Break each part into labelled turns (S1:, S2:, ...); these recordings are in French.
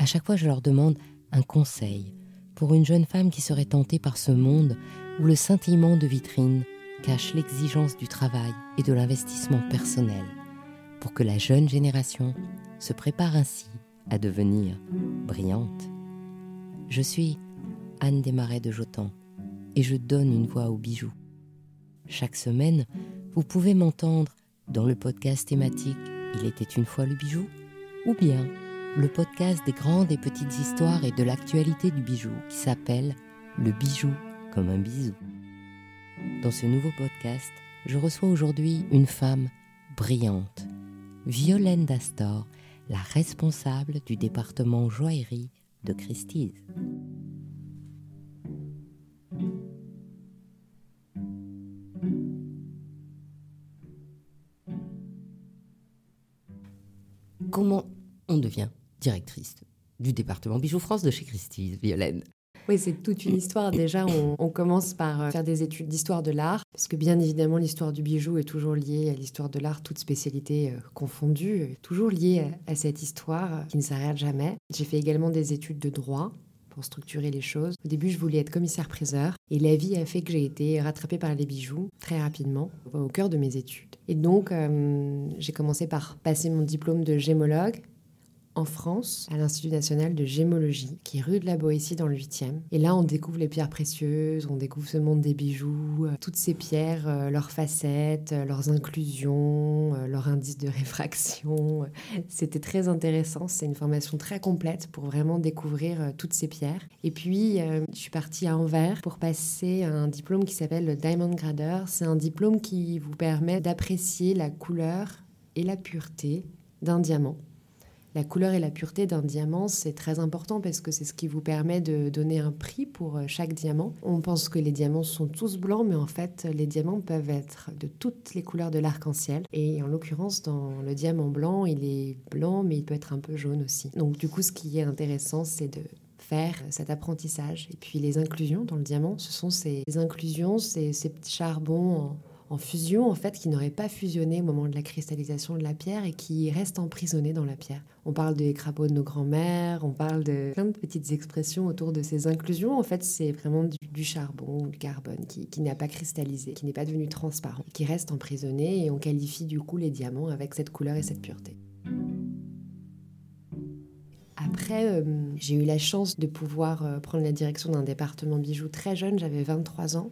S1: À chaque fois, je leur demande un conseil pour une jeune femme qui serait tentée par ce monde où le scintillement de vitrine cache l'exigence du travail et de l'investissement personnel, pour que la jeune génération se prépare ainsi à devenir brillante. Je suis Anne Desmarais de Jotan et je donne une voix aux bijoux. Chaque semaine, vous pouvez m'entendre dans le podcast thématique Il était une fois le bijou ou bien le podcast des grandes et petites histoires et de l'actualité du bijou qui s'appelle Le bijou comme un bisou. Dans ce nouveau podcast, je reçois aujourd'hui une femme brillante, Violaine Dastor, la responsable du département joaillerie de Christie's. Comment on devient directrice du département Bijoux France de chez Christie's, Violaine
S2: oui, c'est toute une histoire. Déjà, on, commence par euh, faire des études d'histoire de l'art, parce que bien évidemment, l'histoire du bijou est toujours liée à l'histoire de l'art, toute spécialité euh, confondue, toujours liée à, cette histoire euh, qui ne s'arrête jamais. J'ai fait également des études de droit pour structurer les choses. Au début, je voulais être commissaire-priseur et la vie a fait que j'ai été rattrapée par les bijoux très rapidement au cœur de mes études. Et donc, j'ai commencé par passer mon diplôme de gémologue en France à l'Institut national de gémologie, qui est rue de la Boétie dans le 8e. Et là, on découvre les pierres précieuses, on découvre ce monde des bijoux, euh, toutes ces pierres, euh, leurs facettes, euh, leurs inclusions, leur indice de réfraction. C'était très intéressant, c'est une formation très complète pour vraiment découvrir toutes ces pierres. Et puis, je suis partie à Anvers pour passer un diplôme qui s'appelle le Diamond Grader. C'est un diplôme qui vous permet d'apprécier la couleur et la pureté d'un diamant la couleur et la pureté d'un diamant, c'est très important parce que c'est ce qui vous permet de donner un prix pour euh, chaque diamant. On pense que les diamants sont tous blancs, mais en fait, les diamants peuvent être de toutes les couleurs de l'arc-en-ciel. Et en l'occurrence, dans le diamant blanc, il est blanc, mais il peut être un peu jaune aussi. Donc du coup, ce qui est intéressant, c'est de faire cet apprentissage. Et puis les inclusions dans le diamant, ce sont ces inclusions, ces, ces petits charbons fusion, en fait, qui n'aurait pas fusionné au moment de la cristallisation de la pierre et qui reste emprisonné dans la pierre. On parle des crapauds de nos grands-mères, on parle de plein de petites expressions autour de ces inclusions. En fait, c'est vraiment du, charbon, du carbone qui, qui n'a pas cristallisé, qui n'est pas devenu transparent, qui reste emprisonné et on qualifie du coup les diamants avec cette couleur et cette pureté. Après, euh, j'ai eu la chance de pouvoir euh, prendre la direction d'un département bijoux très jeune, j'avais 23 ans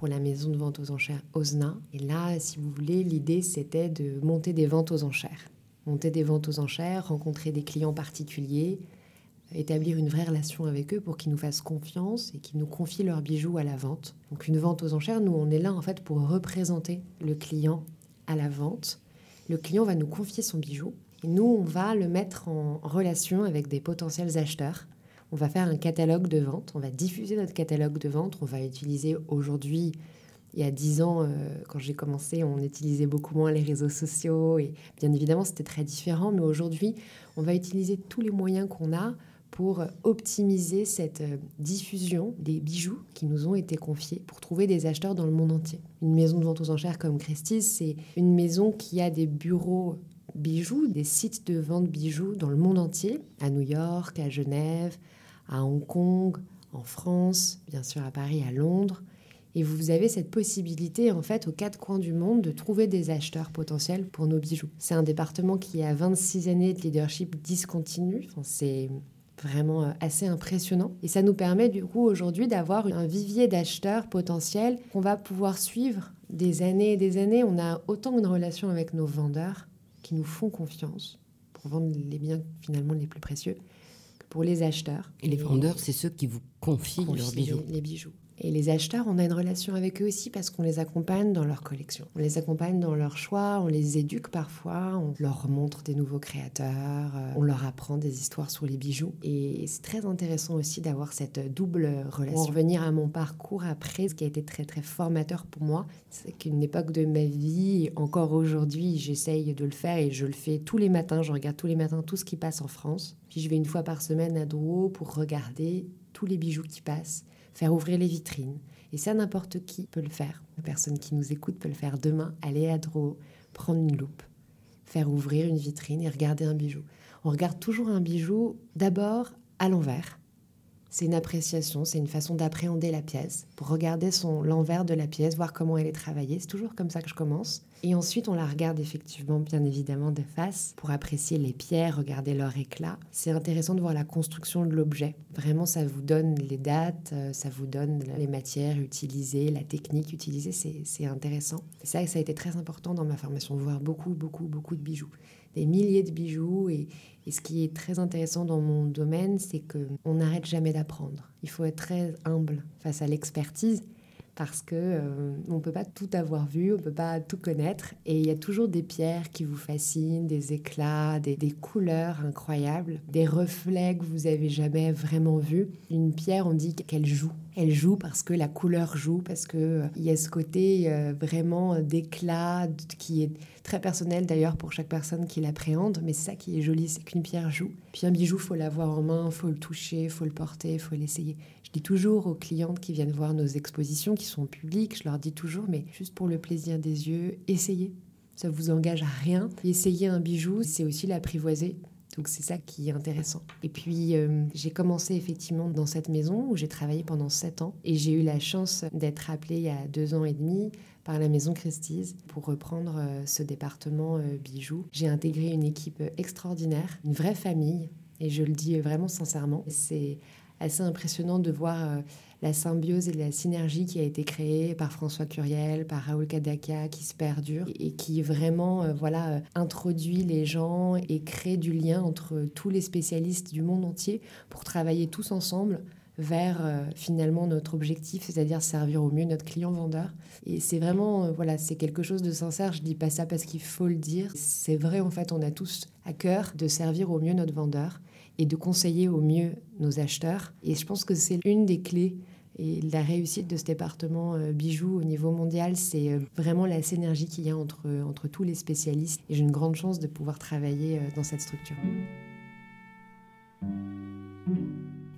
S2: pour la maison de vente aux enchères Osna. Et là, si vous voulez, l'idée c'était de monter des ventes aux enchères. Monter des ventes aux enchères, rencontrer des clients particuliers, établir une vraie relation avec eux pour qu'ils nous fassent confiance et qu'ils nous confient leurs bijoux à la vente. Donc une vente aux enchères, nous on est là en fait pour représenter le client à la vente. Le client va nous confier son bijou et nous on va le mettre en relation avec des potentiels acheteurs on va faire un catalogue de vente, on va diffuser notre catalogue de vente, on va utiliser aujourd'hui, il y a dix ans, euh, quand j'ai commencé, on utilisait beaucoup moins les réseaux sociaux et bien évidemment c'était très différent, mais aujourd'hui on va utiliser tous les moyens qu'on a pour optimiser cette euh, diffusion des bijoux qui nous ont été confiés pour trouver des acheteurs dans le monde entier. Une maison de vente aux enchères comme Christie's, c'est une maison qui a des bureaux bijoux, des sites de vente bijoux dans le monde entier, à New York, à Genève, à Hong Kong, en France, bien sûr à Paris, à Londres. Et vous avez cette possibilité, en fait, aux quatre coins du monde, de trouver des acheteurs potentiels pour nos bijoux. C'est un département qui a 26 années de leadership discontinu. c'est vraiment euh, assez impressionnant. Et ça nous permet du coup aujourd'hui d'avoir un vivier d'acheteurs potentiels qu'on va pouvoir suivre des années et des années. On a autant une relation avec nos vendeurs qui nous font confiance pour vendre les biens finalement les plus précieux pour les acheteurs.
S1: Et les vendeurs, c'est ceux qui vous confient, leurs bijoux.
S2: les bijoux. Et les acheteurs, on a une relation avec eux aussi parce qu'on les accompagne dans leur collection. On les accompagne dans leurs choix, on les éduque parfois, on leur montre des nouveaux créateurs, euh, on leur apprend des histoires sur les bijoux. Et c'est très intéressant aussi d'avoir cette double relation. Pour revenir à mon parcours après, ce qui a été très très formateur pour moi, c'est qu'une époque de ma vie, encore aujourd'hui, j'essaye de le faire et je le fais tous les matins. Je regarde tous les matins tout ce qui passe en France. Puis je vais une fois par semaine à Drouot pour regarder tous les bijoux qui passent faire ouvrir les vitrines. Et ça, n'importe qui peut le faire. La personne qui nous écoute peut le faire demain, aller à Dro, prendre une loupe, faire ouvrir une vitrine et regarder un bijou. On regarde toujours un bijou d'abord à l'envers. C'est une appréciation, c'est une façon d'appréhender la pièce, pour regarder son l'envers de la pièce, voir comment elle est travaillée. C'est toujours comme ça que je commence. Et ensuite, on la regarde effectivement, bien évidemment, de face pour apprécier les pierres, regarder leur éclat. C'est intéressant de voir la construction de l'objet. Vraiment, ça vous donne les dates, euh, ça vous donne les matières utilisées, la technique utilisée. C'est intéressant. Et ça, ça a été très important dans ma formation, voir beaucoup, beaucoup, beaucoup de bijoux. Des milliers de bijoux. Et, ce qui est très intéressant dans mon domaine, c'est qu'on n'arrête jamais d'apprendre. Il faut être très humble face à l'expertise parce que euh, on peut pas tout avoir vu, on peut pas tout connaître, et il y a toujours des pierres qui vous fascinent, des éclats, des, des couleurs incroyables, des reflets que vous avez jamais vraiment vus. Une pierre, on dit qu'elle joue. Elle joue parce que la couleur joue, parce que euh, y a ce côté euh, vraiment d'éclat qui est très personnel d'ailleurs pour chaque personne qui l'appréhende, mais ça qui est joli, c'est qu'une pierre joue. Puis un bijou, faut l'avoir en main, faut le toucher, faut le porter, faut l'essayer. Je dis toujours aux clientes qui viennent voir nos expositions, qui sont publiques, je leur dis toujours, mais juste pour le plaisir des yeux, essayez. Ça vous engage à rien. Essayer un bijou, c'est aussi l'apprivoiser. Donc c'est ça qui est intéressant. Et puis euh, j'ai commencé effectivement dans cette maison où j'ai travaillé pendant sept ans et j'ai eu la chance d'être appelée il y a deux ans et demi par la maison Christie's pour reprendre euh, ce département euh, bijoux. J'ai intégré une équipe extraordinaire, une vraie famille et je le dis vraiment sincèrement. C'est assez impressionnant de voir euh, la symbiose et la synergie qui a été créée par François Curiel, par Raoul Kadaka, qui se perdure et qui vraiment euh, voilà, euh, introduit les gens et crée du lien entre tous les spécialistes du monde entier pour travailler tous ensemble vers finalement notre objectif, c'est-à-dire servir au mieux notre client vendeur. Et c'est vraiment, voilà, c'est quelque chose de sincère. Je dis pas ça parce qu'il faut le dire. C'est vrai, en fait, on a tous à cœur de servir au mieux notre vendeur et de conseiller au mieux nos acheteurs. Et je pense que c'est une des clés et la réussite de ce département euh, bijoux au niveau mondial, c'est euh, vraiment la synergie qu'il y a entre, entre tous les spécialistes. Et j'ai une grande chance de pouvoir travailler euh, dans cette structure.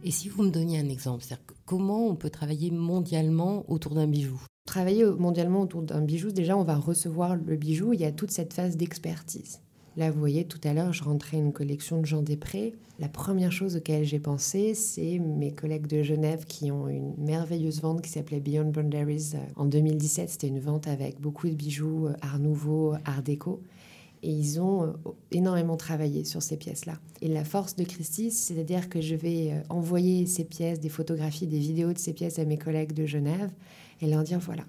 S1: Et si vous me donniez un exemple, c'est-à-dire comment on peut travailler mondialement autour d'un bijou?
S2: Travailler mondialement autour d'un bijou, déjà on va recevoir le bijou, il y a toute cette phase d'expertise. Là, vous voyez, tout à l'heure, je rentrais une collection de Jean Després. La première chose auquel j'ai pensé, c'est mes collègues de Genève qui ont une merveilleuse vente qui s'appelait Beyond Boundaries. En 2017, c'était une vente avec beaucoup de bijoux euh, Art Nouveau, Art déco. Et ils ont euh, énormément travaillé sur ces pièces-là. Et la force de Christie, c'est-à-dire que je vais euh, envoyer ces pièces, des photographies, des vidéos de ces pièces à mes collègues de Genève et leur dire voilà,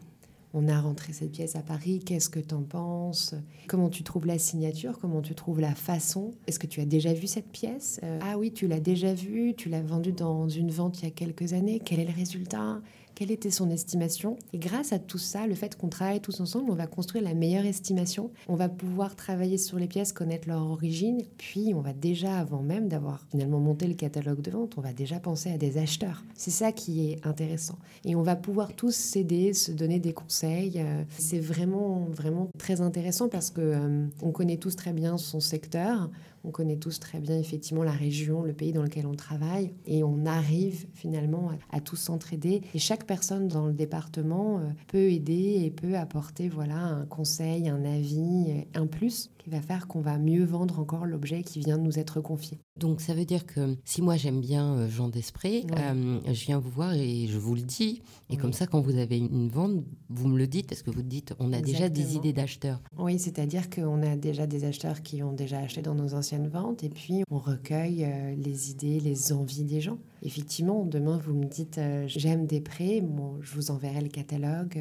S2: on a rentré cette pièce à Paris, qu'est-ce que tu en penses? Comment tu trouves la signature? Comment tu trouves la façon? Est-ce que tu as déjà vu cette pièce? Euh, Ah oui, tu l'as déjà vue, tu l'as vendue dans une vente il y a quelques années, quel est le résultat? Quelle était son estimation? Et grâce à tout ça, le fait qu'on travaille tous ensemble, on va construire la meilleure estimation. On va pouvoir travailler sur les pièces, connaître leur origine, puis on va déjà, avant même d'avoir finalement monté le catalogue de vente, on va déjà penser à des acheteurs. C'est ça qui est intéressant. Et on va pouvoir tous s'aider, se donner des conseils. Euh, c'est vraiment, vraiment très intéressant parce que euh, on connaît tous très bien son secteur. On connaît tous très bien effectivement la région, le pays dans lequel on travaille et on arrive finalement à, tous s'entraider. Et chaque personne dans le département euh, peut aider et peut apporter voilà un conseil, un avis, un plus qui va faire qu'on va mieux vendre encore l'objet qui vient de nous être confié.
S1: Donc ça veut dire que si moi j'aime bien euh, Jean Desprez, euh, je viens vous voir et je vous le dis. Et comme ça, quand vous avez une vente, vous me le dites parce que vous dites on a déjà des idées d'acheteurs.
S2: Oui, c'est-à-dire qu'on a déjà des acheteurs qui ont déjà acheté dans nos anciennes ventes et puis on recueille euh, les idées, les envies des gens. Effectivement, demain vous me dites j'aime Desprez, bon, je vous enverrai le catalogue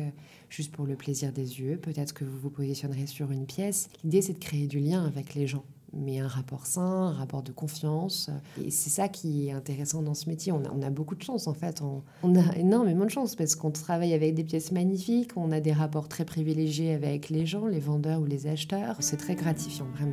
S2: juste pour le plaisir des yeux. Peut-être que vous vous positionnerez sur une pièce. L'idée c'est de créer du lien avec les gens mais un rapport sain, un rapport de confiance. Et c'est ça qui est intéressant dans ce métier. On a, on a beaucoup de chance en fait. On, on, a énormément de chance parce qu'on travaille avec des pièces magnifiques, on a des rapports très privilégiés avec les gens, les vendeurs ou les acheteurs. C'est très gratifiant, vraiment.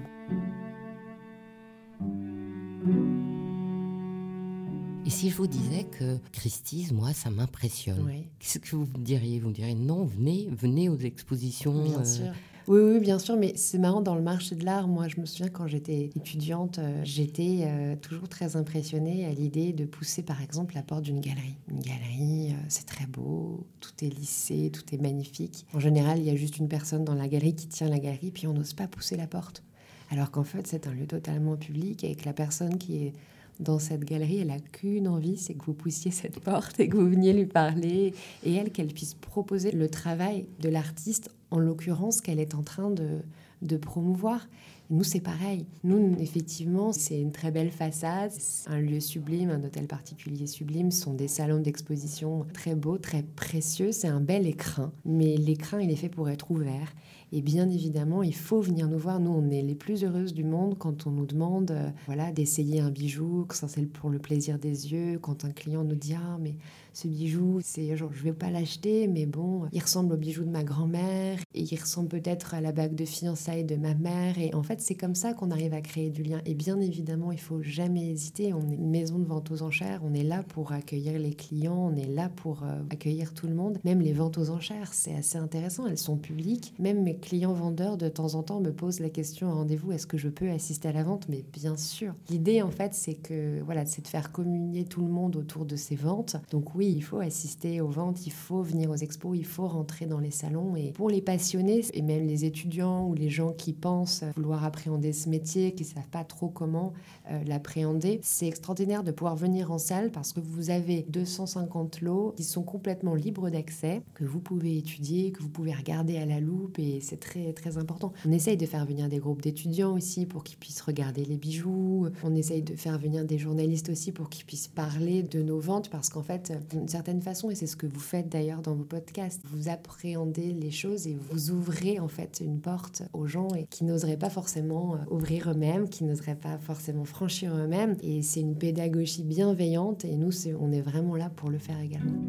S1: Et si je vous disais que Christie's, moi, ça m'impressionne, qu'est-ce que vous me diriez? Vous me diriez non, venez, venez aux expositions.
S2: Bien euh, sûr. Oui, oui, bien sûr, mais c'est marrant, dans le marché de l'art, moi, je me souviens quand j'étais étudiante, euh, j'étais euh, toujours très impressionnée à l'idée de pousser, par exemple, la porte d'une galerie. Une galerie, euh, c'est très beau, tout est lissé, tout est magnifique. En général, il y a juste une personne dans la galerie qui tient la galerie, puis on n'ose pas pousser la porte. Alors qu'en fait, c'est un lieu totalement public que la personne qui est dans cette galerie, elle a qu'une envie, c'est que vous poussiez cette porte et que vous veniez lui parler, et elle, qu'elle puisse proposer le travail de l'artiste, en l'occurrence, qu'elle est en train de, de promouvoir. nous, c'est pareil. Nous, effectivement, c'est une très belle façade, un lieu sublime, un hôtel particulier sublime. Ce sont des salons d'exposition très beaux, très précieux. C'est un bel écrin, mais l'écrin, il est fait pour être ouvert. Et bien évidemment, il faut venir nous voir. Nous, on est les plus heureuses du monde quand on nous demande euh, voilà, d'essayer un bijou, que c'est pour le plaisir des yeux, quand un client nous dit Ah, mais ce bijou, c'est genre, je vais pas l'acheter, mais bon, il ressemble au bijou de ma grand-mère et il ressemble peut-être à la bague de fiançailles de ma mère. Et en fait, c'est comme ça qu'on arrive à créer du lien. Et bien évidemment, il faut jamais hésiter. On est une maison de vente aux enchères. On est là pour accueillir les clients. On est là pour euh, accueillir tout le monde. Même les ventes aux enchères, c'est assez intéressant. Elles sont publiques. Même mes clients vendeurs, de temps en temps, me posent la question en rendez-vous est-ce que je peux assister à la vente? Mais bien sûr. L'idée, en fait, c'est que voilà, c'est de faire communier tout le monde autour de ces ventes. Donc oui, il faut assister aux ventes, il faut venir aux expos, il faut rentrer dans les salons. Et pour les passionnés, et même les étudiants ou les gens qui pensent vouloir appréhender ce métier, qui ne savent pas trop comment euh, l'appréhender, c'est extraordinaire de pouvoir venir en salle parce que vous avez 250 lots qui sont complètement libres d'accès, que vous pouvez étudier, que vous pouvez regarder à la loupe et c'est très très important. On essaye de faire venir des groupes d'étudiants aussi pour qu'ils puissent regarder les bijoux. On essaye de faire venir des journalistes aussi pour qu'ils puissent parler de nos ventes parce qu'en fait, d'une certaine façon, et c'est ce que vous faites d'ailleurs dans vos podcasts, vous appréhendez les choses et vous ouvrez en fait une porte aux gens et qui n'oseraient pas forcément euh, ouvrir eux-mêmes, qui n'oseraient pas forcément franchir eux-mêmes. Et c'est une pédagogie bienveillante et nous, on est vraiment là pour le faire également.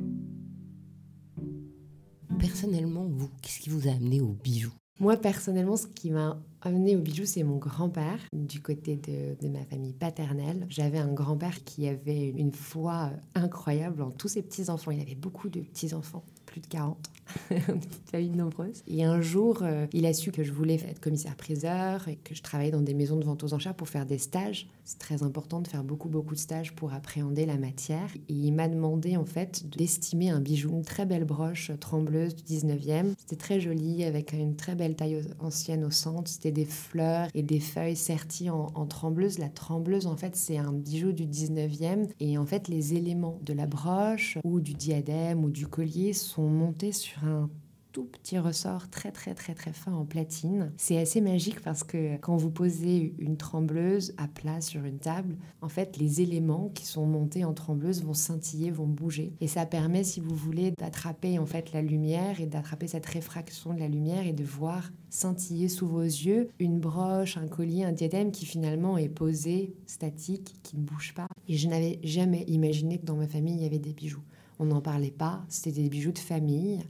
S1: Personnellement, vous, qu'est-ce qui vous a amené au bijou?
S2: Moi, personnellement, ce qui m'a amené au bijou, c'est mon grand-père, du côté de, de, ma famille paternelle. J'avais un grand-père qui avait une foi incroyable en tous ses petits-enfants. Il avait beaucoup de petits-enfants plus de 40. une nombreuses. Et un jour, euh, il a su que je voulais être commissaire-priseur et que je travaillais dans des maisons de vente aux enchères pour faire des stages. C'est très important de faire beaucoup, beaucoup de stages pour appréhender la matière. Et il m'a demandé, en fait, d'estimer un bijou, une très belle broche trembleuse du 19e. C'était très joli, avec une très belle taille ancienne au centre. C'était des fleurs et des feuilles serties en, en trembleuse. La trembleuse, en fait, c'est un bijou du 19e. Et en fait, les éléments de la broche ou du diadème ou du collier sont monter sur un tout petit ressort très très très très fin en platine. C'est assez magique parce que quand vous posez une trembleuse à plat sur une table, en fait les éléments qui sont montés en trembleuse vont scintiller, vont bouger et ça permet si vous voulez d'attraper en fait la lumière et d'attraper cette réfraction de la lumière et de voir scintiller sous vos yeux une broche, un collier, un diadème qui finalement est posé, statique, qui ne bouge pas. Et je n'avais jamais imaginé que dans ma famille il y avait des bijoux. On n'en parlait pas. C'était des bijoux de famille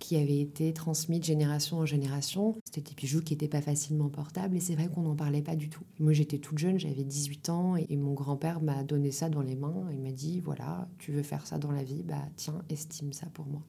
S2: qui avaient été transmis de génération en génération. C'était des bijoux qui n'étaient pas facilement portables et c'est vrai qu'on n'en parlait pas du tout. Moi j'étais toute jeune, j'avais 18 ans et mon grand-père m'a donné ça dans les mains. Il m'a dit voilà, tu veux faire ça dans la vie, bah tiens, estime ça pour moi.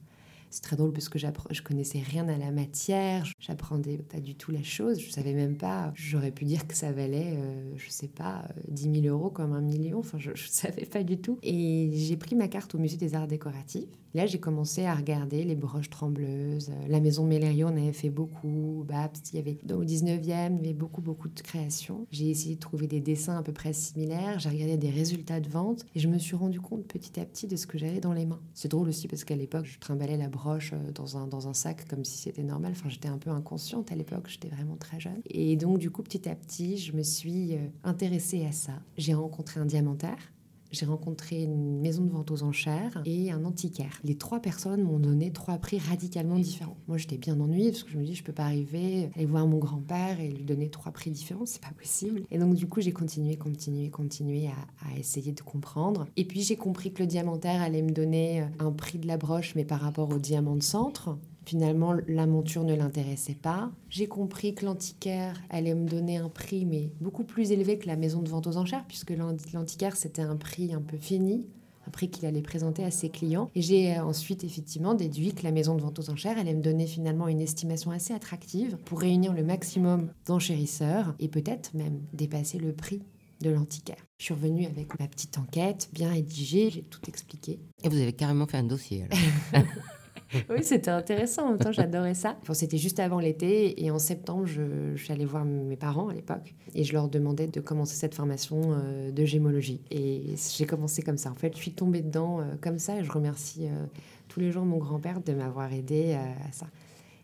S2: C'est très drôle parce que je connaissais rien à la matière, j'apprenais pas du tout la chose, je savais même pas, j'aurais pu dire que ça valait, euh, je sais pas, 10 euh, 000 euros comme un million, enfin je, je savais pas du tout. Et j'ai pris ma carte au musée des arts décoratifs là, j'ai commencé à regarder les broches trembleuses. La maison Mélério, on avait fait beaucoup. Babs, il y avait au 19e, il y avait beaucoup, beaucoup de créations. J'ai essayé de trouver des dessins à peu près similaires. J'ai regardé des résultats de vente et je me suis rendu compte petit à petit de ce que j'avais dans les mains. C'est drôle aussi parce qu'à l'époque, je trimballais la broche euh, dans un, dans un sac comme si c'était normal. Enfin, j'étais un peu inconsciente à l'époque, j'étais vraiment très jeune. Et donc, du coup, petit à petit, je me suis euh, intéressée à ça. J'ai rencontré un diamantaire j'ai rencontré une maison de vente aux enchères et un antiquaire. Les trois personnes m'ont donné trois prix radicalement différents. Moi, j'étais bien ennuyée parce que je me dis, je peux pas arriver, aller voir mon grand-père et lui donner trois prix différents, c'est pas possible. Et donc, du coup, j'ai continué, continué, continué à, à, essayer de comprendre. Et puis, j'ai compris que le diamantaire allait me donner un prix de la broche, mais par rapport au diamant de centre. Finalement, la monture ne l'intéressait pas. J'ai compris que l'antiquaire allait me donner un prix, mais beaucoup plus élevé que la maison de vente aux enchères, puisque l'antiquaire, c'était un prix un peu fini, un prix qu'il allait présenter à ses clients. Et j'ai euh, ensuite effectivement déduit que la maison de vente aux enchères allait me donner finalement une estimation assez attractive pour réunir le maximum d'enchérisseurs et peut-être même dépasser le prix de l'antiquaire. Je suis revenue avec ma petite enquête bien rédigée, j'ai tout expliqué.
S1: Et vous avez carrément fait un dossier alors
S2: oui, c'était intéressant. En même temps, j'adorais ça. c'était juste avant l'été et en septembre, je, allée voir mes parents à l'époque et je leur demandais de commencer cette formation euh, de gémologie. Et j'ai commencé comme ça. En fait, je suis tombée dedans euh, comme ça et je remercie euh, tous les jours mon grand-père de m'avoir aidé à ça.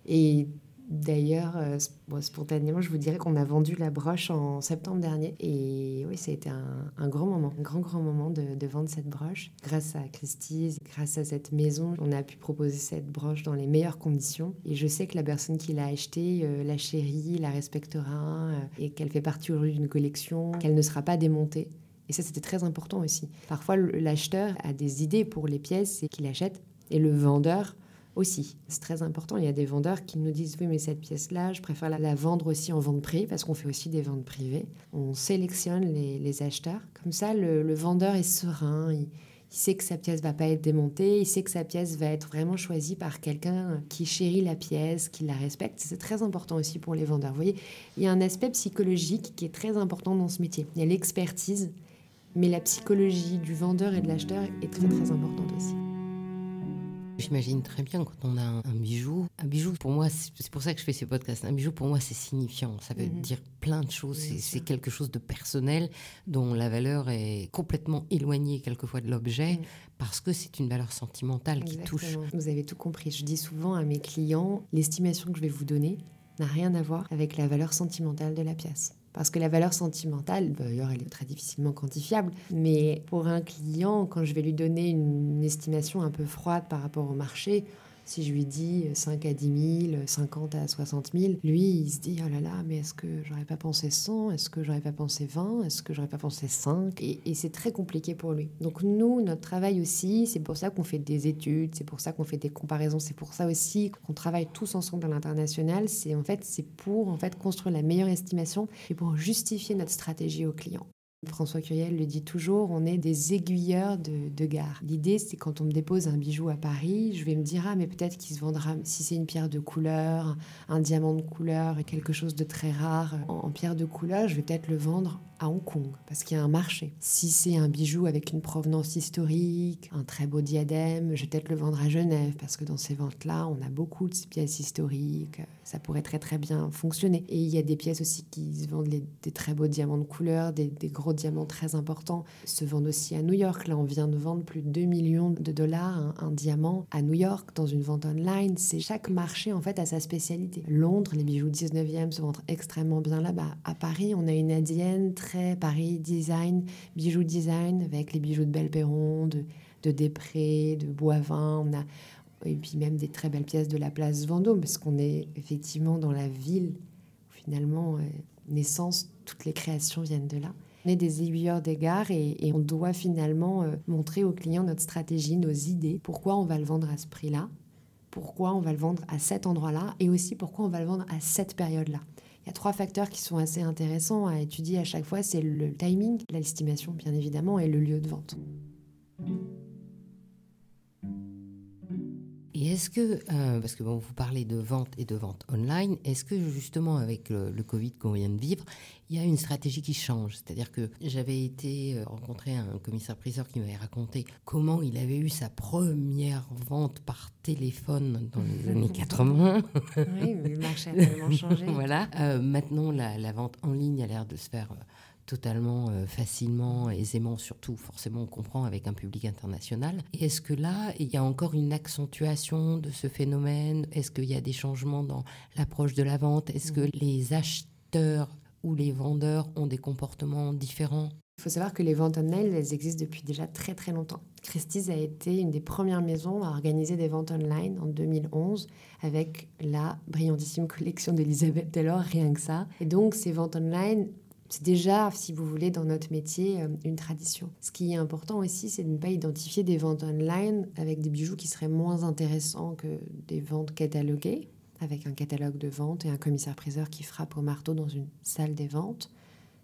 S2: Et D'ailleurs, euh, spontanément, je vous dirais qu'on a vendu la broche en septembre dernier. Et oui, ça a été un, grand moment, un grand, grand moment de, vendre cette broche. Grâce à Christie's, grâce à cette maison, on a pu proposer cette broche dans les meilleures conditions. Et je sais que la personne qui l'a achetée euh, la chérie, la respectera euh, et qu'elle fait partie aujourd'hui d'une collection, qu'elle ne sera pas démontée. Et ça, c'était très important aussi. Parfois, l'acheteur a des idées pour les pièces et qu'il achète. Et le vendeur aussi. C'est très important. Il y a des vendeurs qui nous disent oui, mais cette pièce-là, je préfère la, vendre aussi en vente privée parce qu'on fait aussi des ventes privées. On sélectionne les, acheteurs. Comme ça, le, vendeur est serein. Il, sait que sa pièce va pas être démontée. Il sait que sa pièce va être vraiment choisie par quelqu'un qui chérit la pièce, qui la respecte. C'est très important aussi pour les vendeurs. Vous voyez, il y a un aspect psychologique qui est très important dans ce métier. Il y a l'expertise, mais la psychologie du vendeur et de l'acheteur est très très importante aussi.
S1: J'imagine très bien quand on a un, bijou. Un bijou, pour moi, c'est pour ça que je fais ces podcasts. Un bijou, pour moi, c'est signifiant. Ça veut mhm. dire plein de choses. C'est quelque chose de personnel dont la valeur est complètement éloignée quelquefois de l'objet mhm. parce que c'est une valeur sentimentale qui touche.
S2: Vous avez tout compris. Je dis souvent à mes clients, l'estimation que je vais vous donner n'a rien à voir avec la valeur sentimentale de la pièce. Parce que la valeur sentimentale, bah, d'ailleurs, elle est très difficilement quantifiable. Mais pour un client, quand je vais lui donner une estimation un peu froide par rapport au marché, si je lui dis 5 à 10 000, 50 à 60 000, lui, il se dit Oh là là, mais est-ce que j'aurais pas pensé 100 Est-ce que j'aurais pas pensé 20 Est-ce que j'aurais pas pensé 5 Et, et c'est très compliqué pour lui. Donc, nous, notre travail aussi, c'est pour ça qu'on fait des études, c'est pour ça qu'on fait des comparaisons, c'est pour ça aussi qu'on travaille tous ensemble à l'international. C'est en fait, c'est pour en fait construire la meilleure estimation et pour justifier notre stratégie au client. François Curiel le dit toujours, on est des aiguilleurs de, gare. L'idée, c'est quand on me dépose un bijou à Paris, je vais me dire, ah, mais peut-être qu'il se vendra, si c'est une pierre de couleur, un diamant de couleur, quelque chose de très rare en pierre de couleur, je vais peut-être le vendre à Hong Kong, parce qu'il y a un marché. Si c'est un bijou avec une provenance historique, un très beau diadème, je vais peut-être le vendre à Genève, parce que dans ces ventes-là, on a beaucoup de pièces historiques, ça pourrait très très bien fonctionner. Et il y a des pièces aussi qui se vendent des très beaux diamants de couleur, des, gros diamants très importants, se vendent aussi à New York. Là, on vient de vendre plus de 2 millions de dollars un, diamant à New York dans une vente online. C'est chaque marché en fait a sa spécialité. Londres, les bijoux 19e se vendent extrêmement bien là-bas. À Paris, on a une indienne Paris Design, bijoux design, avec les bijoux de Belperron, de, de Després, de Boivin. On a, et puis même des très belles pièces de la place Vendôme, parce qu'on est effectivement dans la ville finalement, euh, naissance, toutes les créations viennent de là. On est des aiguilleurs d'égards et, et, on doit finalement euh, montrer aux clients notre stratégie, nos idées, pourquoi on va le vendre à ce prix-là, pourquoi on va le vendre à cet endroit-là? Et aussi pourquoi on va le vendre à cette période-là? Y trois facteurs qui sont assez intéressants à étudier à chaque fois. C'est le timing, l'estimation bien évidemment, et le lieu de vente.
S1: Et est-ce que, euh, parce que bon, vous parlez de vente et de vente online, est-ce que justement avec le, le Covid qu'on vient de vivre, il y a une stratégie qui change? C'est-à-dire que j'avais été euh, rencontrer un commissaire-priseur qui m'avait raconté comment il avait eu sa première vente par téléphone dans les années 80.
S2: oui, le marché a tellement changé.
S1: voilà. Euh, maintenant, la, la, vente en ligne a l'air de se faire totalement euh, facilement, aisément, surtout forcément on comprend avec un public international. Et est-ce que là, il y a encore une accentuation de ce phénomène? Est-ce qu'il y a des changements dans l'approche de la vente? Est-ce que les acheteurs ou les vendeurs ont des comportements différents?
S2: Il faut savoir que les ventes online, elles existent depuis déjà très très longtemps. Christie's a été une des premières maisons à organiser des ventes online en 2011 avec la brillantissime collection d'Elizabeth Taylor, rien que ça. Et donc ces ventes online, c'est déjà, si vous voulez, dans notre métier, euh, une tradition. Ce qui est important aussi, c'est de ne pas identifier des ventes online avec des bijoux qui seraient moins intéressants que des ventes cataloguées, avec un catalogue de vente et un commissaire-priseur qui frappe au marteau dans une salle des ventes.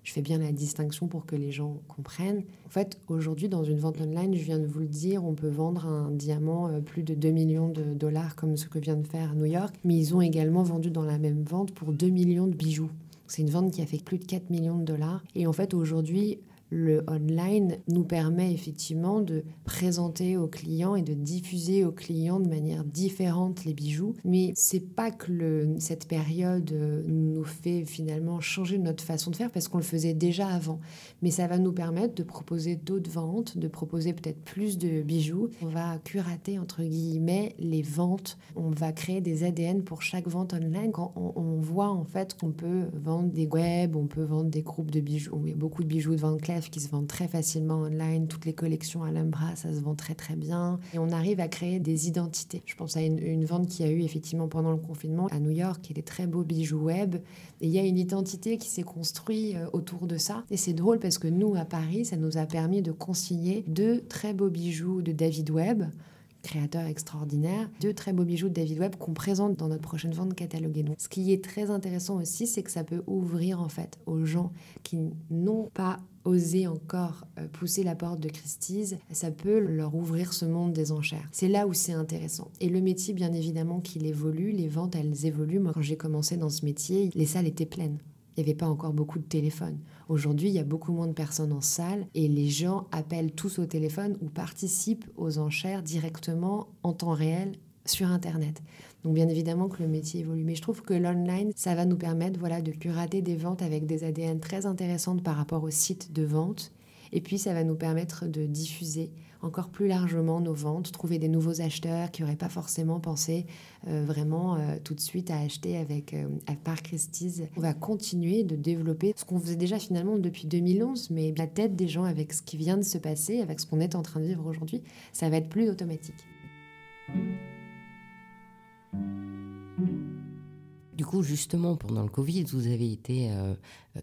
S2: Je fais bien la distinction pour que les gens comprennent. En fait, aujourd'hui, dans une vente online, je viens de vous le dire, on peut vendre un diamant euh, plus de 2 millions de dollars comme ce que vient de faire New York, mais ils ont également vendu dans la même vente pour 2 millions de bijoux. C'est une vente qui a fait plus de 4 millions de dollars. Et en fait, aujourd'hui, le online nous permet effectivement de présenter aux clients et de diffuser aux clients de manière différente les bijoux. Mais c'est pas que cette période euh, nous fait finalement changer notre façon de faire parce qu'on le faisait déjà avant. Mais ça va nous permettre de proposer d'autres ventes, de proposer peut-être plus de bijoux. On va curater entre guillemets les ventes. On va créer des ADN pour chaque vente online. Quand on, voit en fait qu'on peut vendre des webs, on peut vendre des groupes de bijoux. Beaucoup de bijoux de vente claire qui se vendent très facilement online. Toutes les collections Alhambra, ça se vend très très bien. Et on arrive à créer des identités. Je pense à une, vente qui a eu effectivement pendant le confinement à New York, est des très beaux bijoux web. Et il y a une identité qui s'est construite euh, autour de ça. Et c'est drôle parce que nous, à Paris, ça nous a permis de consigner deux très beaux bijoux de David Webb créateur extraordinaire, deux très beaux bijoux de David Webb qu'on présente dans notre prochaine vente cataloguée. Donc, ce qui est très intéressant aussi, c'est que ça peut ouvrir en fait aux gens qui n'ont pas osé encore euh, pousser la porte de Christie's, ça peut leur ouvrir ce monde des enchères. C'est là où c'est intéressant. Et le métier, bien évidemment, qu'il évolue, les ventes, elles évoluent. Moi, quand j'ai commencé dans ce métier, les salles étaient pleines. Il n'y avait pas encore beaucoup de téléphones. Aujourd'hui, il y a beaucoup moins de personnes en salle et les gens appellent tous au téléphone ou participent aux enchères directement en temps réel sur Internet. Donc bien évidemment que le métier évolue, mais je trouve que l'online, ça va nous permettre voilà, de curater des ventes avec des ADN très intéressantes par rapport au site de vente. Et puis ça va nous permettre de diffuser encore plus largement nos ventes, trouver des nouveaux acheteurs qui n'auraient pas forcément pensé euh, vraiment euh, tout de suite à acheter avec euh, Park Christie's. On va continuer de développer ce qu'on faisait déjà finalement depuis 2011, mais la tête des gens avec ce qui vient de se passer, avec ce qu'on est en train de vivre aujourd'hui, ça va être plus automatique.
S1: Du coup, justement, pendant le Covid, vous avez été euh,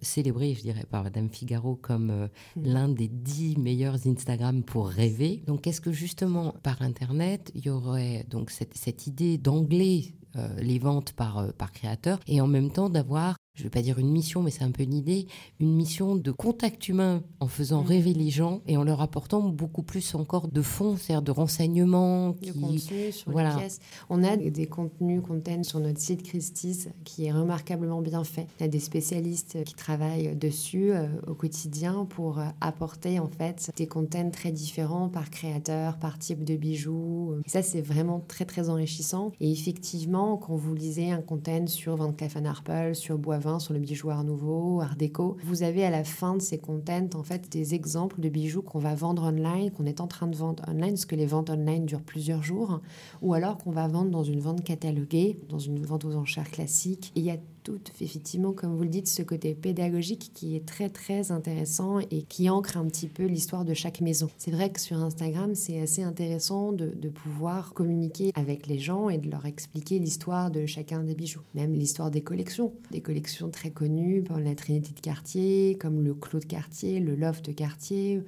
S1: célébré, je dirais, par Madame Figaro comme euh, mm. l'un des dix meilleurs Instagram pour rêver. Donc, est-ce que justement, par Internet, il y aurait donc cette, cette idée d'angler euh, les ventes par, par créateur et en même temps d'avoir je ne vais pas dire une mission, mais c'est un peu une idée, une mission de contact humain en faisant mm. rêver les gens et en leur apportant beaucoup plus encore de fonds, c'est-à-dire de renseignements.
S2: Qui... De sur voilà. les pièces. On a des contenus, content sur notre site Christie's qui est remarquablement bien fait. Il y a des spécialistes qui travaillent dessus euh, au quotidien pour euh, apporter en fait des contenus très différents par créateur, par type de bijoux. Et ça, c'est vraiment très très enrichissant. Et effectivement, quand vous lisez un content sur Van Cleef Arpels, sur Sur le bijou Art Nouveau, Art Déco. Vous avez à la fin de ces contents en fait des exemples de bijoux qu'on va vendre online, qu'on est en train de vendre online, parce que les ventes online durent plusieurs jours, ou alors qu'on va vendre dans une vente cataloguée, dans une vente aux enchères classique. Il y a tout, effectivement, comme vous le dites, ce côté pédagogique qui est très très intéressant et qui ancre un petit peu l'histoire de chaque maison. C'est vrai que sur Instagram, c'est assez intéressant de, de, pouvoir communiquer avec les gens et de leur expliquer l'histoire de chacun des bijoux, même l'histoire des collections. Des collections très connues comme la Trinité de Cartier, comme le Clos de Cartier, le Loft de Cartier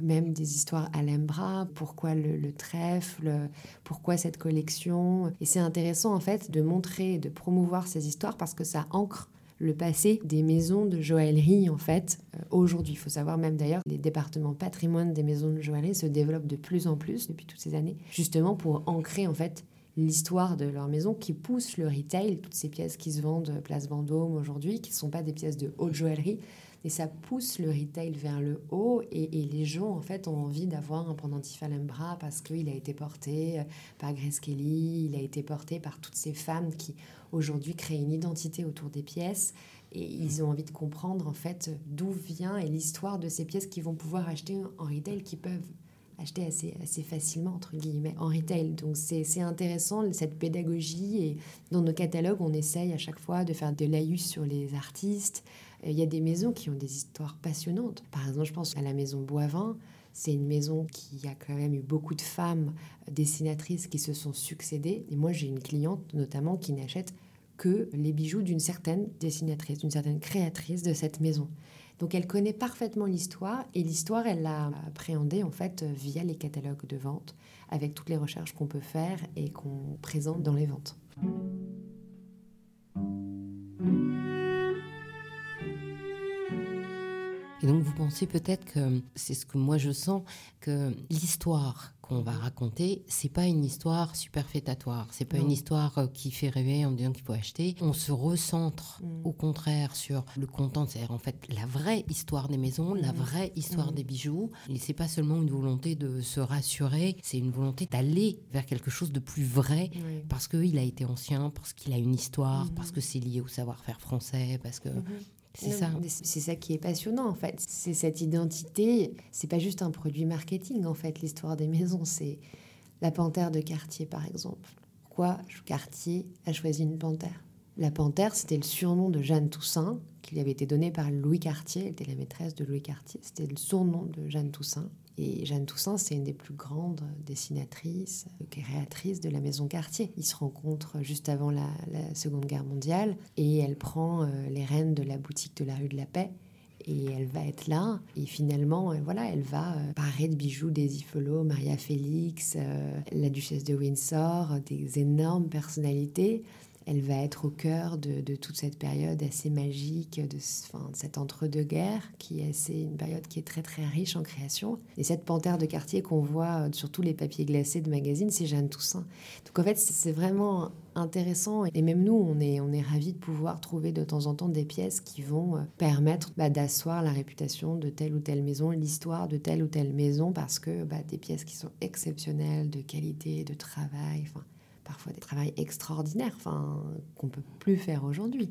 S2: même des histoires Alhambra, pourquoi le, trèfle, pourquoi cette collection. Et c'est intéressant en fait de montrer, de promouvoir ces histoires parce que ça ancre le passé des maisons de joaillerie en fait euh, aujourd'hui. Il faut savoir même d'ailleurs les départements patrimoine des maisons de joaillerie se développent de plus en plus depuis toutes ces années, justement pour ancrer en fait l'histoire de leur maison qui pousse le retail, toutes ces pièces qui se vendent place Vendôme aujourd'hui, qui ne sont pas des pièces de haute joaillerie, et ça pousse le retail vers le haut et, les gens en fait ont envie d'avoir un pendentif Alhambra parce qu'il a été porté euh, par Grace Kelly, il a été porté par toutes ces femmes qui aujourd'hui créent une identité autour des pièces et ils ont envie de comprendre en fait d'où vient et l'histoire de ces pièces qu'ils vont pouvoir acheter en retail, qui peuvent acheter assez, assez facilement, entre guillemets, en retail. Donc c'est intéressant, cette pédagogie. Et dans nos catalogues, on essaye à chaque fois de faire de laïus sur les artistes, il y a des maisons qui ont des histoires passionnantes. Par exemple, je pense à la maison Boivin. C'est une maison qui a quand même eu beaucoup de femmes dessinatrices qui se sont succédées. Et moi, j'ai une cliente notamment qui n'achète que les bijoux d'une certaine dessinatrice, d'une certaine créatrice de cette maison. Donc elle connaît parfaitement l'histoire et l'histoire, elle l'a appréhendée en fait via les catalogues de vente avec toutes les recherches qu'on peut faire et qu'on présente dans les ventes.
S1: Et donc vous pensez peut-être que c'est ce que moi je sens que l'histoire qu'on va raconter, c'est pas une histoire superfétatoire, c'est pas une histoire euh, qui fait rêver en disant qu'il faut acheter. On se recentre mm. au contraire sur le content, c'est-à-dire en fait la vraie histoire des maisons, la mm. vraie histoire mm. des bijoux. Et c'est pas seulement une volonté de se rassurer, c'est une volonté d'aller vers quelque chose de plus vrai parce qu'il a été ancien, parce qu'il a une histoire, parce que c'est lié au savoir-faire français, parce que mm-hmm.
S2: C'est ça. C'est ça qui est passionnant en fait. C'est cette identité. C'est pas juste un produit marketing en fait. L'histoire des maisons, c'est la panthère de Cartier par exemple. Pourquoi Cartier a choisi une panthère? La panthère, c'était le surnom de Jeanne Toussaint qui lui avait été donné par Louis Cartier. Elle était la maîtresse de Louis Cartier. C'était le surnom de Jeanne Toussaint. Et Jeanne Toussaint, c'est une des plus grandes dessinatrices, créatrices de la maison Cartier. Ils se rencontrent juste avant la, Seconde Guerre mondiale et elle prend euh, les rênes de la boutique de la rue de la Paix et elle va être là. Et finalement, euh, voilà, elle va euh, parer de bijoux des Ifelo, Maria Félix, la duchesse de Windsor, des énormes personnalités elle va être au cœur de, toute cette période assez magique, de, cet entre-deux-guerres, qui est assez, une période qui est très très riche en création. Et cette panthère de quartier qu'on voit euh, sur tous les papiers glacés de magazines, c'est Jeanne Toussaint. Donc en fait, c'est vraiment intéressant. Et même nous, on est, on est ravis de pouvoir trouver de temps en temps des pièces qui vont euh, permettre bah, d'asseoir la réputation de telle ou telle maison, l'histoire de telle ou telle maison, parce que bah, des pièces qui sont exceptionnelles, de qualité, de travail. Enfin, parfois des travaux extraordinaires, enfin, qu'on peut plus faire aujourd'hui.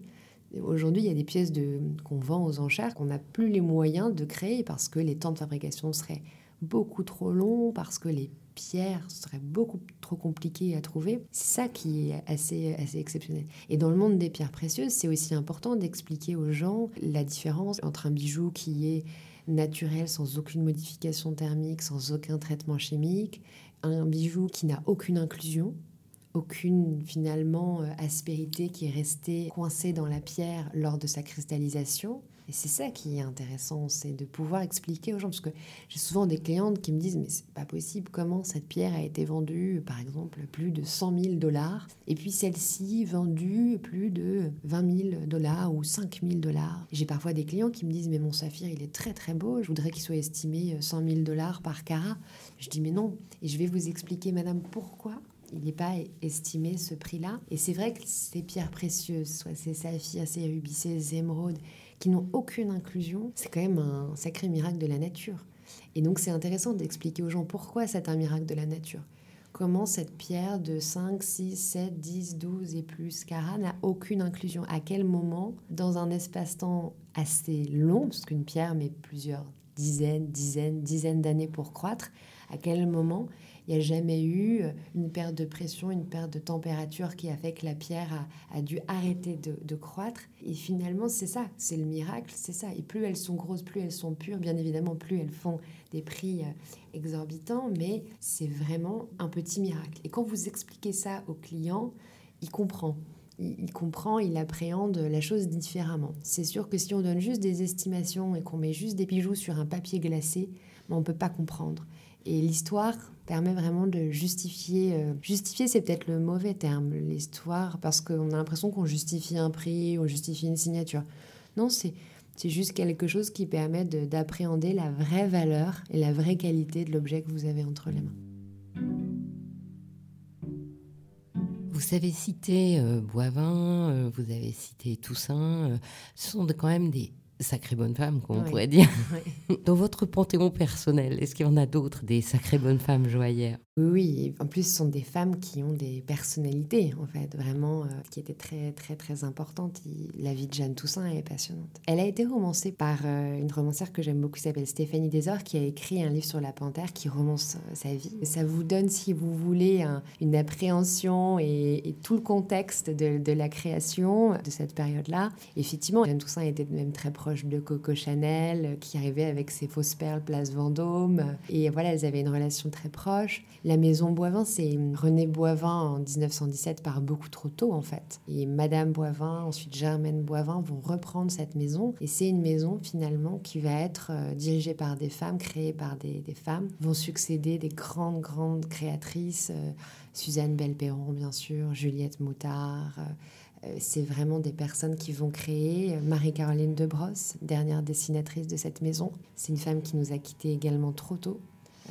S2: Aujourd'hui, il y a des pièces qu'on vend aux enchères qu'on n'a plus les moyens de créer parce que les temps de fabrication seraient beaucoup trop longs, parce que les pierres seraient beaucoup trop compliquées à trouver. C'est ça qui est assez, assez exceptionnel. Et dans le monde des pierres précieuses, c'est aussi important d'expliquer aux gens la différence entre un bijou qui est naturel, sans aucune modification thermique, sans aucun traitement chimique, un bijou qui n'a aucune inclusion, aucune finalement euh, aspérité qui est restée coincée dans la pierre lors de sa cristallisation. Et c'est ça qui est intéressant, c'est de pouvoir expliquer aux gens, parce que j'ai souvent des clientes qui me disent, mais c'est pas possible, comment cette pierre a été vendue, par exemple, plus de 100 000 dollars, et puis celle-ci vendue plus de 20 000 dollars ou 5 000 dollars. J'ai parfois des clients qui me disent, mais mon saphir, il est très très beau, je voudrais qu'il soit estimé 100 000 dollars par carat. Je dis, mais non, et je vais vous expliquer, madame, pourquoi il n'est pas estimé ce prix-là. Et c'est vrai que ces pierres précieuses, soit ces saphirs, ces rubis, ces émeraudes, qui n'ont aucune inclusion, c'est quand même un sacré miracle de la nature. Et donc c'est intéressant d'expliquer aux gens pourquoi c'est un miracle de la nature. Comment cette pierre de 5, 6, 7, 10, 12 et plus carats n'a aucune inclusion? À quel moment, dans un espace-temps assez long, parce qu'une pierre met plusieurs dizaines, dizaines, dizaines d'années pour croître, à quel moment il n'y a jamais eu une perte de pression, une perte de température qui a fait que la pierre a, dû arrêter de, croître. Et finalement, c'est ça, c'est le miracle, c'est ça. Et plus elles sont grosses, plus elles sont pures, bien évidemment, plus elles font des prix euh, exorbitants, mais c'est vraiment un petit miracle. Et quand vous expliquez ça au client, il comprend il, comprend, il appréhende la chose différemment. C'est sûr que si on donne juste des estimations et qu'on met juste des bijoux sur un papier glacé, on ne peut pas comprendre. Et l'histoire permet vraiment de justifier. Euh, justifier, c'est peut-être le mauvais terme, l'histoire, parce qu'on a l'impression qu'on justifie un prix, on justifie une signature. Non, c'est juste quelque chose qui permet d'appréhender la vraie valeur et la vraie qualité de l'objet que vous avez entre les mains.
S1: Vous avez cité euh, Boivin, euh, vous avez cité Toussaint. Ce sont quand même des sacrées bonnes femmes, comme on pourrait dire. Dans votre panthéon personnel, est-ce qu'il y en a d'autres, des sacrées bonnes femmes joaillères
S2: oui, en plus, ce sont des femmes qui ont des personnalités, en fait, vraiment, euh, qui étaient très, très, très importantes. la vie de Jeanne Toussaint est passionnante. Elle a été romancée par euh, une romancière que j'aime beaucoup, qui s'appelle Stéphanie Desor, qui a écrit un livre sur la panthère qui romance euh, sa vie. Ça vous donne, si vous voulez, une appréhension et, tout le contexte de, de, la création de cette période-là. Effectivement, Jeanne Toussaint était même très proche de Coco Chanel, qui arrivait avec ses fausses perles place Vendôme. Et voilà, elles avaient une relation très proche. La maison Boivin, c'est René Boivin en 1917 par beaucoup trop tôt en fait. Et Madame Boivin, ensuite Germaine Boivin vont reprendre cette maison. Et c'est une maison finalement qui va être euh, dirigée par des femmes, créée par des, femmes. Vont succéder des grandes, grandes créatrices. Euh, Suzanne Belperron, bien sûr, Juliette Moutard. Euh, c'est vraiment des personnes qui vont créer. Marie-Caroline Debrosse, dernière dessinatrice de cette maison. C'est une femme qui nous a quittés également trop tôt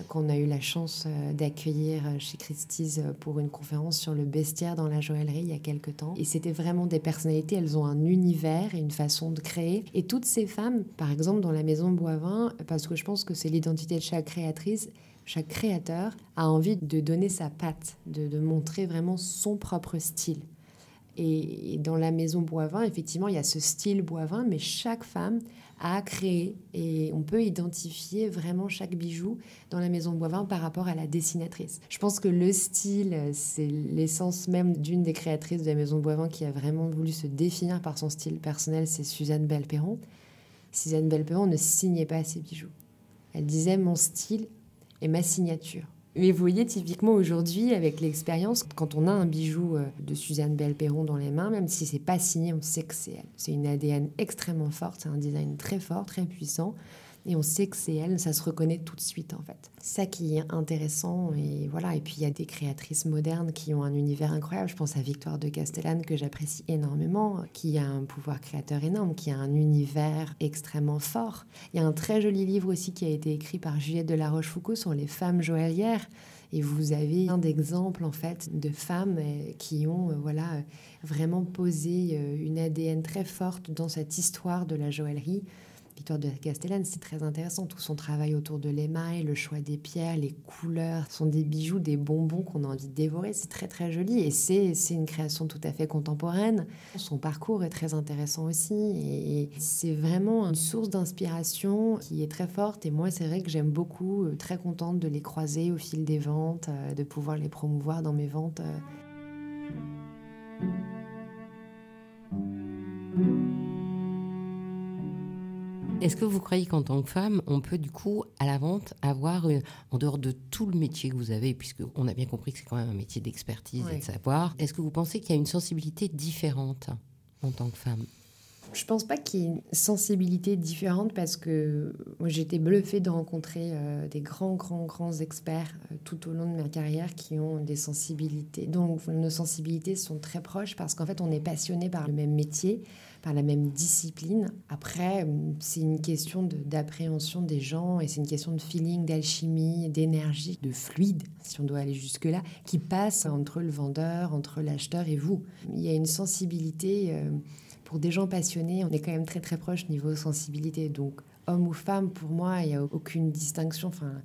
S2: qu'on a eu la chance euh, d'accueillir euh, chez Christie's euh, pour une conférence sur le bestiaire dans la joaillerie il y a quelques temps. Et c'était vraiment des personnalités, elles ont un univers et une façon de créer. Et toutes ces femmes, par exemple dans la maison Boivin, parce que je pense que c'est l'identité de chaque créatrice, chaque créateur a envie de donner sa patte, de, montrer vraiment son propre style. Et, dans la maison Boivin, effectivement, il y a ce style Boivin, mais chaque femme à créer et on peut identifier vraiment chaque bijou dans la maison Boivin par rapport à la dessinatrice. Je pense que le style, c'est l'essence même d'une des créatrices de la maison Boivin qui a vraiment voulu se définir par son style personnel, c'est Suzanne Belperron. Suzanne Belperron ne signait pas ses bijoux. Elle disait mon style et ma signature. Mais vous voyez, typiquement aujourd'hui, avec l'expérience, quand on a un bijou euh, de Suzanne Belperron dans les mains, même si c'est pas signé, on sait que c'est elle. C'est une ADN extrêmement forte, c'est un design très fort, très puissant et on sait que c'est elle, ça se reconnaît tout de suite en fait. Ça qui est intéressant et voilà. Et puis il y a des créatrices modernes qui ont un univers incroyable. Je pense à Victoire de Castellane que j'apprécie énormément, qui a un pouvoir créateur énorme, qui a un univers extrêmement fort. Il y a un très joli livre aussi qui a été écrit par Juliette de la Rochefoucauld sur les femmes joaillières. Et vous avez un d'exemples en fait de femmes euh, qui ont euh, voilà vraiment posé euh, une ADN très forte dans cette histoire de la joaillerie Victoire de Castellane, c'est très intéressant. Tout son travail autour de l'émail, le choix des pierres, les couleurs, sont des bijoux, des bonbons qu'on a envie de dévorer. C'est très très joli et c'est une création tout à fait contemporaine. Son parcours est très intéressant aussi et c'est vraiment une source d'inspiration qui est très forte. Et moi, c'est vrai que j'aime beaucoup, euh, très contente de les croiser au fil des ventes, euh, de pouvoir les promouvoir dans mes ventes.
S1: Est-ce que vous croyez qu'en tant que femme, on peut du coup, à la vente, avoir, en dehors de tout le métier que vous avez, puisqu'on a bien compris que c'est quand même un métier d'expertise et de savoir, est-ce que vous pensez qu'il y a une sensibilité différente en tant que femme?
S2: Je pense pas qu'il y ait une sensibilité différente parce que moi j'étais bluffée de rencontrer euh, des grands, grands, grands experts euh, tout au long de ma carrière qui ont des sensibilités. Donc nos sensibilités sont très proches parce qu'en fait on est passionné par le même métier, par la même discipline. Après, euh, c'est une question d'appréhension des gens et c'est une question de feeling, d'alchimie, d'énergie, de fluide, si on doit aller jusque-là, qui passe entre le vendeur, entre l'acheteur et vous. Il y a une sensibilité. Euh, pour des gens passionnés, on est quand même très très proche niveau sensibilité. Donc, homme ou femme, pour moi, il n'y a aucune distinction. Enfin,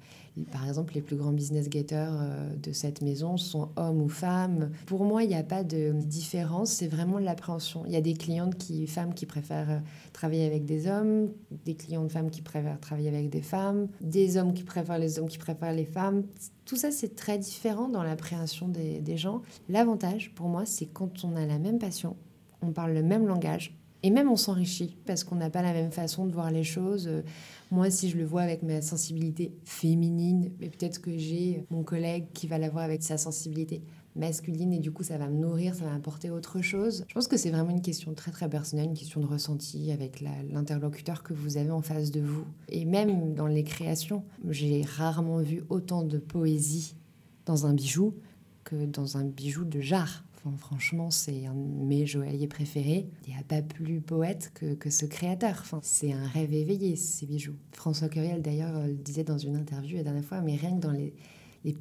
S2: par exemple, les plus grands business getters euh, de cette maison sont hommes ou femmes. Pour moi, il n'y a pas de différence, c'est vraiment l'appréhension. Il y a des clientes qui, femmes qui préfèrent euh, travailler avec des hommes, des clientes femmes qui préfèrent travailler avec des femmes, des hommes qui préfèrent les hommes qui préfèrent les femmes. Tout ça, c'est très différent dans l'appréhension des gens. L'avantage, pour moi, c'est quand on a la même passion, on parle le même langage, et même on s'enrichit parce qu'on n'a pas la même façon de voir les choses. Moi, si je le vois avec ma sensibilité féminine, mais peut-être que j'ai mon collègue qui va la voir avec sa sensibilité masculine et du coup ça va me nourrir, ça va m'apporter autre chose. Je pense que c'est vraiment une question très très personnelle, une question de ressenti avec l'interlocuteur que vous avez en face de vous. Et même dans les créations, j'ai rarement vu autant de poésie dans un bijou que dans un bijou de jarre franchement, c'est un de mes joailliers préférés. Il n'y a pas plus poète que, ce créateur. C'est un rêve éveillé, ces bijoux. François Curiel, d'ailleurs, le disait dans une interview la dernière fois, mais rien que dans les,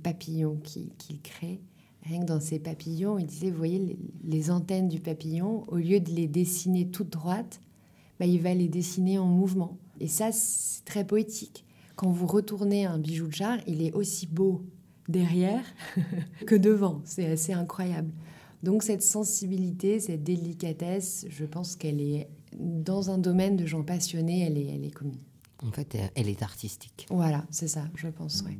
S2: papillons qu'il crée, Rien que dans ses papillons, il disait, vous voyez, les, antennes du papillon, au lieu de les dessiner toutes droites, bah, il va les dessiner en mouvement. Et ça, c'est très poétique. Quand vous retournez un bijou de jarre, il est aussi beau derrière que devant. C'est assez incroyable. Donc cette sensibilité, cette délicatesse, je pense qu'elle est dans un domaine de gens passionnés, elle est, elle est commune.
S1: En fait, elle est artistique.
S2: Voilà, c'est ça, je pense, oui.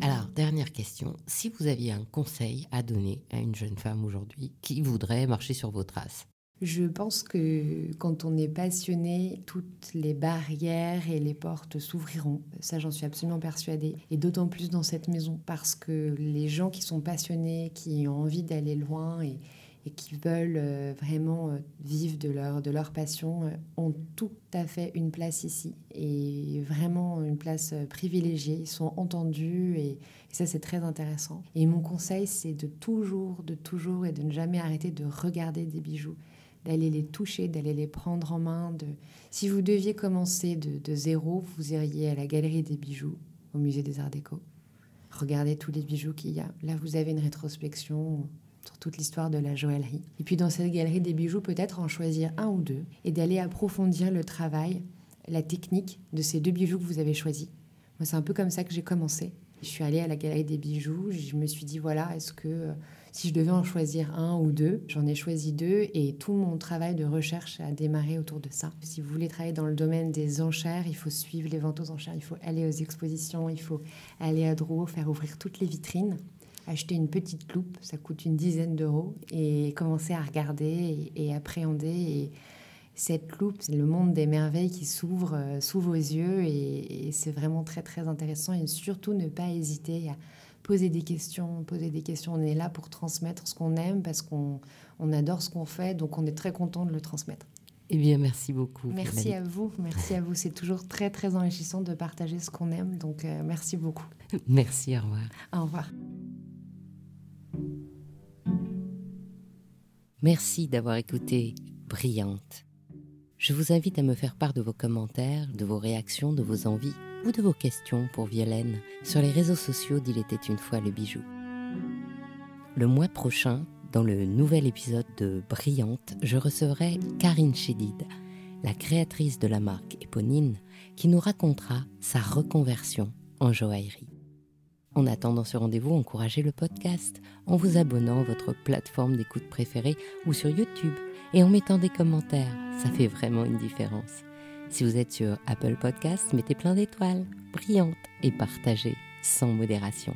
S1: Alors, dernière question. Si vous aviez un conseil à donner à une jeune femme aujourd'hui qui voudrait marcher sur vos traces,
S2: je pense que quand on est passionné, toutes les barrières et les portes s'ouvriront. Ça, j'en suis absolument persuadée. Et d'autant plus dans cette maison, parce que les gens qui sont passionnés, qui ont envie d'aller loin et, qui veulent euh, vraiment euh, vivre de leur, de leur passion, euh, ont tout à fait une place ici. Et vraiment une place privilégiée. Ils sont entendus et, et ça, c'est très intéressant. Et mon conseil, c'est de toujours, de toujours et de ne jamais arrêter de regarder des bijoux d'aller les toucher, d'aller les prendre en main. De... Si vous deviez commencer de, zéro, vous iriez à la galerie des bijoux au musée des Arts Déco. Regardez tous les bijoux qu'il y a. Là, vous avez une rétrospection sur toute l'histoire de la joaillerie. Et puis dans cette galerie des bijoux, peut-être en choisir un ou deux et d'aller approfondir le travail, la technique de ces deux bijoux que vous avez choisis. Moi, c'est un peu comme ça que j'ai commencé. Je suis allée à la galerie des bijoux, je me suis dit, voilà, est-ce que si je devais en choisir un ou deux, j'en ai choisi deux et tout mon travail de recherche a démarré autour de ça. Si vous voulez travailler dans le domaine des enchères, il faut suivre les ventes aux enchères, il faut aller aux expositions, il faut aller à Drouot, faire ouvrir toutes les vitrines acheter une petite loupe, ça coûte une dizaine d'euros, et commencer à regarder et, appréhender. Et cette loupe, le monde des merveilles qui s'ouvre euh, sous vos yeux, et, et c'est vraiment très très intéressant. Et surtout ne pas hésiter à poser des questions, poser des questions. On est là pour transmettre ce qu'on aime parce qu'on on adore ce qu'on fait, donc on est très content de le transmettre.
S1: Eh bien, merci beaucoup.
S2: Merci à vous, merci à vous. C'est toujours très très enrichissant de partager ce qu'on aime, donc euh, merci beaucoup.
S1: Merci, au revoir.
S2: Au revoir.
S1: Merci d'avoir écouté Brillante. Je vous invite à me faire part de vos commentaires, de vos réactions, de vos envies ou de vos questions pour Violaine sur les réseaux sociaux d'Il était une fois le bijou. Le mois prochain, dans le nouvel épisode de Brillante, je recevrai Karine Chédid, la créatrice de la marque Éponine, qui nous racontera sa reconversion en joaillerie. En attendant ce rendez-vous, encouragez le podcast en vous abonnant à votre plateforme d'écoute préférée ou sur YouTube et en mettant des commentaires. Ça fait vraiment une différence. Si vous êtes sur Apple Podcast, mettez plein d'étoiles brillantes et partagez sans modération.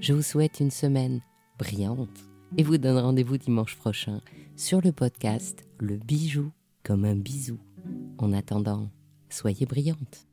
S1: Je vous souhaite une semaine brillante et vous donne rendez-vous dimanche prochain sur le podcast Le bijou comme un bisou. En attendant, soyez brillante.